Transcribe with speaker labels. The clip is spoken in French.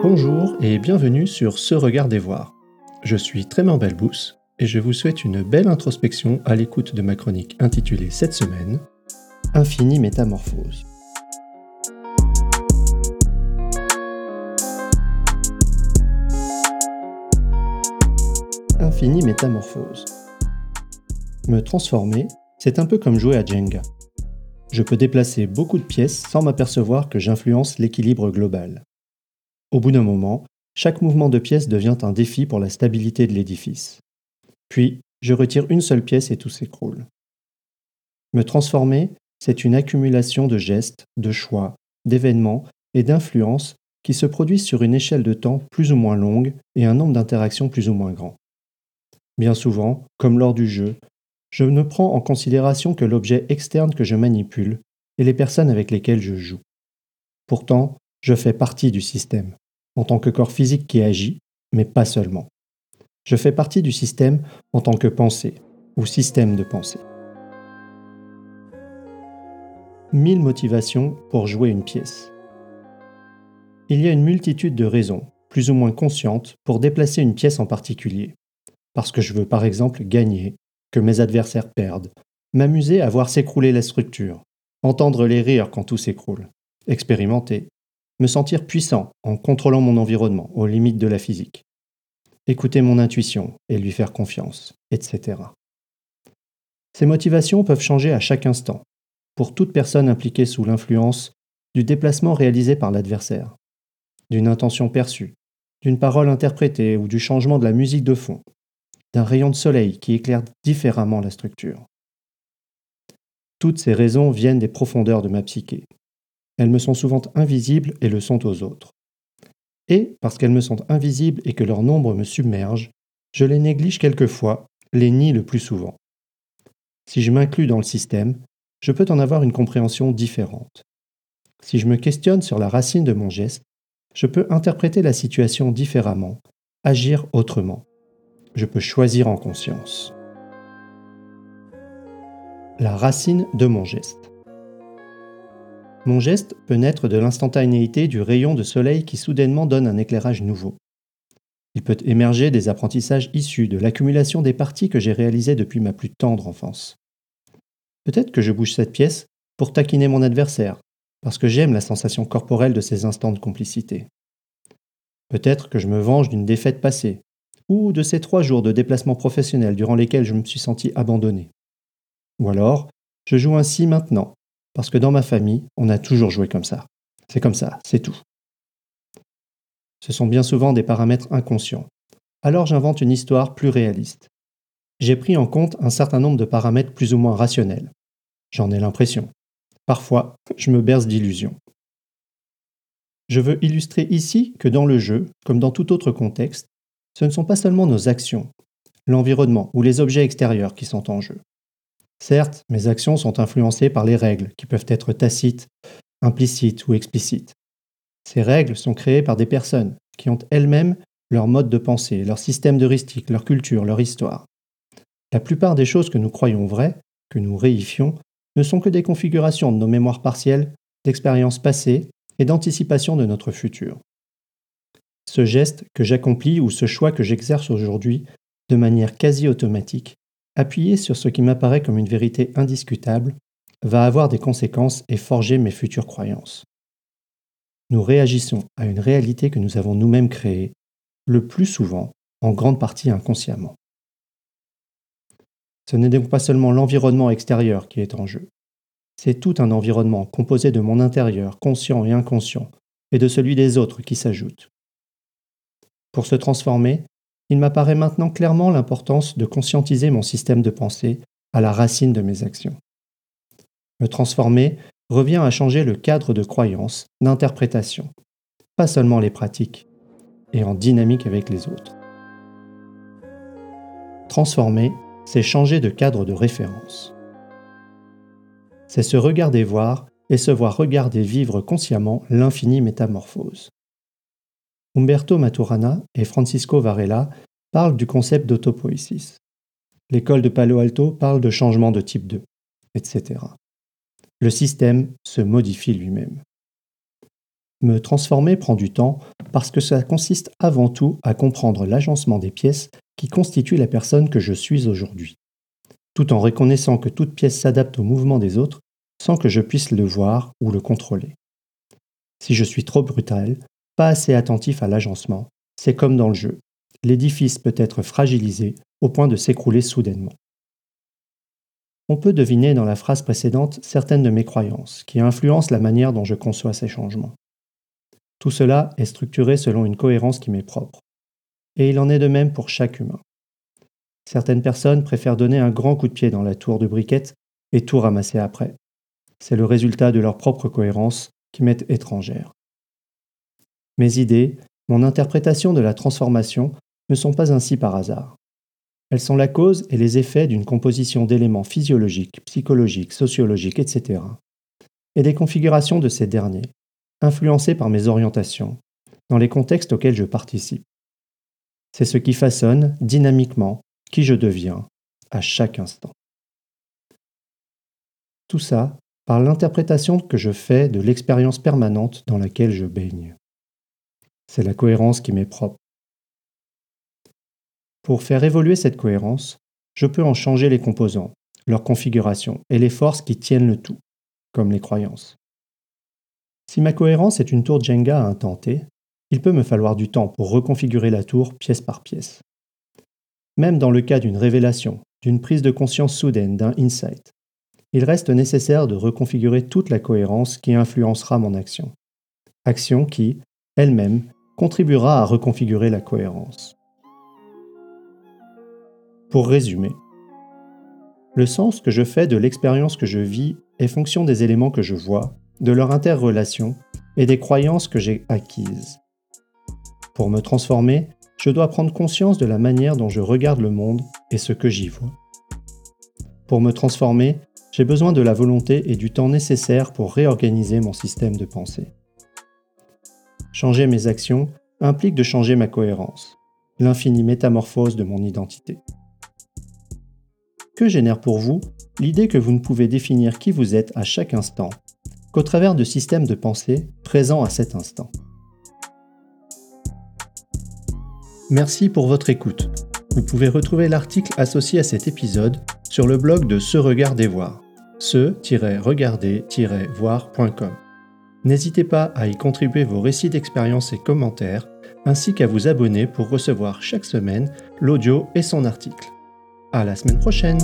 Speaker 1: Bonjour et bienvenue sur Ce Regard des Voir. Je suis Trément Belbous et je vous souhaite une belle introspection à l'écoute de ma chronique intitulée cette semaine Infini Métamorphose. Infini Métamorphose. Me transformer, c'est un peu comme jouer à Jenga. Je peux déplacer beaucoup de pièces sans m'apercevoir que j'influence l'équilibre global. Au bout d'un moment, chaque mouvement de pièce devient un défi pour la stabilité de l'édifice. Puis, je retire une seule pièce et tout s'écroule. Me transformer, c'est une accumulation de gestes, de choix, d'événements et d'influences qui se produisent sur une échelle de temps plus ou moins longue et un nombre d'interactions plus ou moins grand. Bien souvent, comme lors du jeu, je ne prends en considération que l'objet externe que je manipule et les personnes avec lesquelles je joue. Pourtant, je fais partie du système, en tant que corps physique qui agit, mais pas seulement. Je fais partie du système en tant que pensée, ou système de pensée. Mille motivations pour jouer une pièce. Il y a une multitude de raisons, plus ou moins conscientes, pour déplacer une pièce en particulier. Parce que je veux par exemple gagner, que mes adversaires perdent, m'amuser à voir s'écrouler la structure, entendre les rires quand tout s'écroule, expérimenter, me sentir puissant en contrôlant mon environnement aux limites de la physique, écouter mon intuition et lui faire confiance, etc. Ces motivations peuvent changer à chaque instant, pour toute personne impliquée sous l'influence du déplacement réalisé par l'adversaire, d'une intention perçue, d'une parole interprétée ou du changement de la musique de fond, d'un rayon de soleil qui éclaire différemment la structure. Toutes ces raisons viennent des profondeurs de ma psyché. Elles me sont souvent invisibles et le sont aux autres. Et, parce qu'elles me sont invisibles et que leur nombre me submerge, je les néglige quelquefois, les nie le plus souvent. Si je m'inclus dans le système, je peux en avoir une compréhension différente. Si je me questionne sur la racine de mon geste, je peux interpréter la situation différemment, agir autrement je peux choisir en conscience. La racine de mon geste. Mon geste peut naître de l'instantanéité du rayon de soleil qui soudainement donne un éclairage nouveau. Il peut émerger des apprentissages issus de l'accumulation des parties que j'ai réalisées depuis ma plus tendre enfance. Peut-être que je bouge cette pièce pour taquiner mon adversaire, parce que j'aime la sensation corporelle de ces instants de complicité. Peut-être que je me venge d'une défaite passée, ou de ces trois jours de déplacement professionnel durant lesquels je me suis senti abandonné. Ou alors, je joue ainsi maintenant, parce que dans ma famille, on a toujours joué comme ça. C'est comme ça, c'est tout. Ce sont bien souvent des paramètres inconscients. Alors j'invente une histoire plus réaliste. J'ai pris en compte un certain nombre de paramètres plus ou moins rationnels. J'en ai l'impression. Parfois, je me berce d'illusions. Je veux illustrer ici que dans le jeu, comme dans tout autre contexte, ce ne sont pas seulement nos actions, l'environnement ou les objets extérieurs qui sont en jeu. Certes, mes actions sont influencées par les règles qui peuvent être tacites, implicites ou explicites. Ces règles sont créées par des personnes qui ont elles-mêmes leur mode de pensée, leur système d'heuristique, leur culture, leur histoire. La plupart des choses que nous croyons vraies, que nous réifions, ne sont que des configurations de nos mémoires partielles, d'expériences passées et d'anticipation de notre futur ce geste que j'accomplis ou ce choix que j'exerce aujourd'hui de manière quasi automatique, appuyé sur ce qui m'apparaît comme une vérité indiscutable, va avoir des conséquences et forger mes futures croyances. Nous réagissons à une réalité que nous avons nous-mêmes créée, le plus souvent en grande partie inconsciemment. Ce n'est donc pas seulement l'environnement extérieur qui est en jeu, c'est tout un environnement composé de mon intérieur, conscient et inconscient, et de celui des autres qui s'ajoutent. Pour se transformer, il m'apparaît maintenant clairement l'importance de conscientiser mon système de pensée à la racine de mes actions. Me transformer revient à changer le cadre de croyance, d'interprétation, pas seulement les pratiques, et en dynamique avec les autres. Transformer, c'est changer de cadre de référence. C'est se regarder voir et se voir regarder vivre consciemment l'infinie métamorphose. Umberto Maturana et Francisco Varela parlent du concept d'autopoïsis. L'école de Palo Alto parle de changement de type 2, etc. Le système se modifie lui-même. Me transformer prend du temps parce que ça consiste avant tout à comprendre l'agencement des pièces qui constituent la personne que je suis aujourd'hui, tout en reconnaissant que toute pièce s'adapte au mouvement des autres sans que je puisse le voir ou le contrôler. Si je suis trop brutal, pas assez attentif à l'agencement, c'est comme dans le jeu. L'édifice peut être fragilisé au point de s'écrouler soudainement. On peut deviner dans la phrase précédente certaines de mes croyances qui influencent la manière dont je conçois ces changements. Tout cela est structuré selon une cohérence qui m'est propre. Et il en est de même pour chaque humain. Certaines personnes préfèrent donner un grand coup de pied dans la tour de briquette et tout ramasser après. C'est le résultat de leur propre cohérence qui m'est étrangère. Mes idées, mon interprétation de la transformation ne sont pas ainsi par hasard. Elles sont la cause et les effets d'une composition d'éléments physiologiques, psychologiques, sociologiques, etc. et des configurations de ces derniers, influencés par mes orientations, dans les contextes auxquels je participe. C'est ce qui façonne, dynamiquement, qui je deviens, à chaque instant. Tout ça par l'interprétation que je fais de l'expérience permanente dans laquelle je baigne. C'est la cohérence qui m'est propre. Pour faire évoluer cette cohérence, je peux en changer les composants, leur configuration et les forces qui tiennent le tout, comme les croyances. Si ma cohérence est une tour Jenga à intenter, il peut me falloir du temps pour reconfigurer la tour pièce par pièce. Même dans le cas d'une révélation, d'une prise de conscience soudaine, d'un insight, il reste nécessaire de reconfigurer toute la cohérence qui influencera mon action. Action qui, elle-même, contribuera à reconfigurer la cohérence. Pour résumer, le sens que je fais de l'expérience que je vis est fonction des éléments que je vois, de leur interrelation et des croyances que j'ai acquises. Pour me transformer, je dois prendre conscience de la manière dont je regarde le monde et ce que j'y vois. Pour me transformer, j'ai besoin de la volonté et du temps nécessaires pour réorganiser mon système de pensée. Changer mes actions implique de changer ma cohérence, l'infinie métamorphose de mon identité. Que génère pour vous l'idée que vous ne pouvez définir qui vous êtes à chaque instant qu'au travers de systèmes de pensée présents à cet instant? Merci pour votre écoute. Vous pouvez retrouver l'article associé à cet épisode sur le blog de Se Regarder Voir, se-regarder-voir.com. N'hésitez pas à y contribuer vos récits d'expérience et commentaires, ainsi qu'à vous abonner pour recevoir chaque semaine l'audio et son article. À la semaine prochaine!